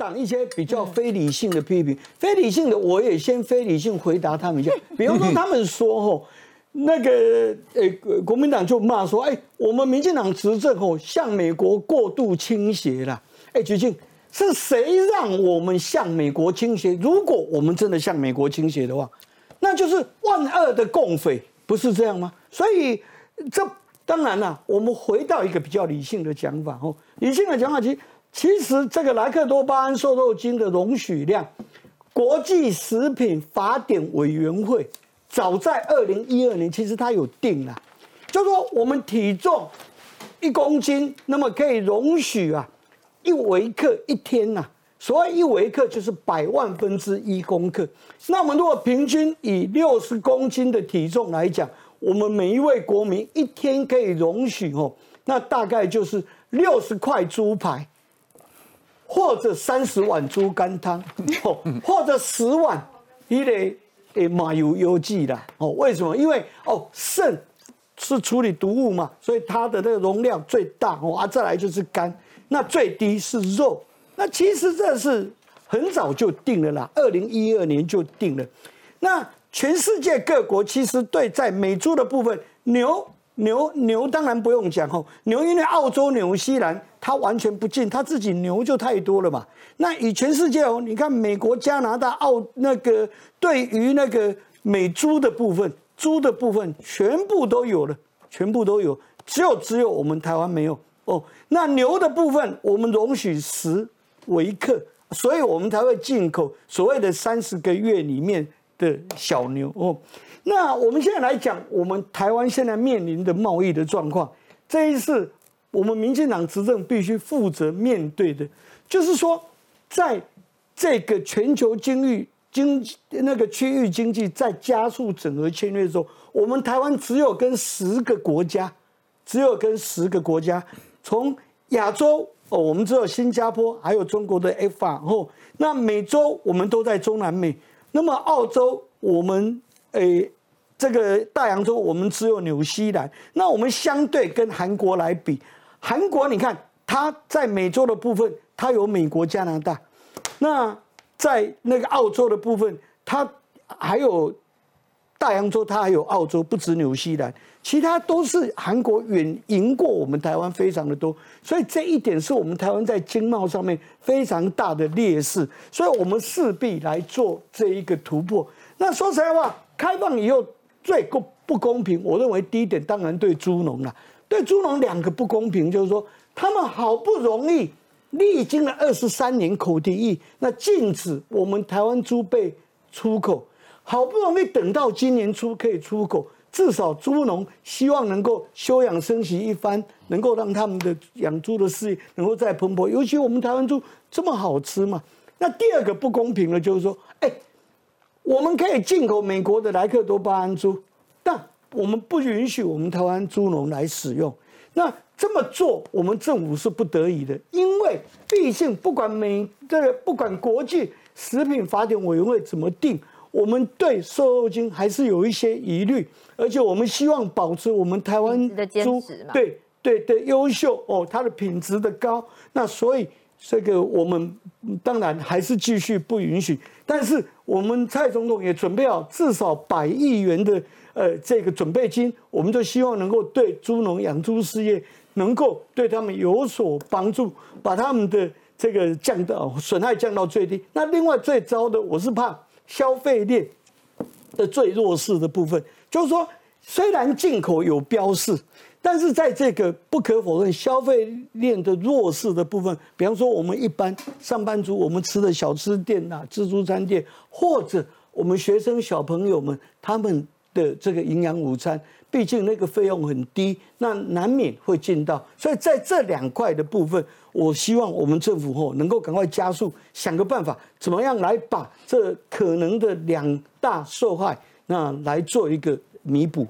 党一些比较非理性的批评，非理性的我也先非理性回答他们一下。比方说，他们说吼，那个呃国民党就骂说，哎，我们民进党执政吼向美国过度倾斜了。哎，鞠静是谁让我们向美国倾斜？如果我们真的向美国倾斜的话，那就是万恶的共匪，不是这样吗？所以这当然了，我们回到一个比较理性的讲法哦，理性的讲法其实。其实这个莱克多巴胺瘦肉精的容许量，国际食品法典委员会早在二零一二年，其实它有定了，就说我们体重一公斤，那么可以容许啊一微克一天呐。所谓一微克就是百万分之一公克。那我们如果平均以六十公斤的体重来讲，我们每一位国民一天可以容许哦，那大概就是六十块猪排。或者三十碗猪肝汤，或者十碗一类诶马油油剂的哦，为什么？因为哦肾是处理毒物嘛，所以它的那个容量最大哦啊，再来就是肝，那最低是肉。那其实这是很早就定了啦，二零一二年就定了。那全世界各国其实对在美猪的部分，牛牛牛当然不用讲哦，牛因为澳洲、纽西兰。它完全不进，它自己牛就太多了嘛。那以全世界哦，你看美国、加拿大、澳那个对于那个美猪的部分，猪的部分全部都有了，全部都有，只有只有我们台湾没有哦。那牛的部分，我们容许十微克，所以我们才会进口所谓的三十个月里面的小牛哦。那我们现在来讲，我们台湾现在面临的贸易的状况，这一次。我们民进党执政必须负责面对的，就是说，在这个全球经济经那个区域经济在加速整合签约的时候，我们台湾只有跟十个国家，只有跟十个国家，从亚洲哦，我们只有新加坡，还有中国的 F 然后那美洲我们都在中南美，那么澳洲我们诶。这个大洋洲我们只有纽西兰，那我们相对跟韩国来比。韩国，你看，它在美洲的部分，它有美国、加拿大；那在那个澳洲的部分，它还有大洋洲，它还有澳洲，不止纽西兰，其他都是韩国远赢过我们台湾非常的多，所以这一点是我们台湾在经贸上面非常大的劣势，所以我们势必来做这一个突破。那说实在话，开放以后最不不公平，我认为第一点当然对猪农了。对猪农两个不公平，就是说他们好不容易历经了二十三年口蹄疫，那禁止我们台湾猪被出口，好不容易等到今年初可以出口，至少猪农希望能够休养生息一番，能够让他们的养猪的事业能够再蓬勃。尤其我们台湾猪这么好吃嘛。那第二个不公平的，就是说，哎，我们可以进口美国的莱克多巴胺猪，但我们不允许我们台湾猪农来使用，那这么做我们政府是不得已的，因为毕竟不管美这个不管国际食品法典委员会怎么定，我们对瘦肉精还是有一些疑虑，而且我们希望保持我们台湾猪对对对优秀哦，它的品质的高，那所以这个我们当然还是继续不允许，但是我们蔡总统也准备好至少百亿元的。呃，这个准备金，我们就希望能够对猪农养猪事业能够对他们有所帮助，把他们的这个降到损害降到最低。那另外最糟的，我是怕消费链的最弱势的部分，就是说，虽然进口有标示，但是在这个不可否认消费链的弱势的部分，比方说我们一般上班族，我们吃的小吃店呐、自助餐店，或者我们学生小朋友们，他们。的这个营养午餐，毕竟那个费用很低，那难免会进到。所以在这两块的部分，我希望我们政府吼能够赶快加速，想个办法，怎么样来把这可能的两大受害那来做一个弥补。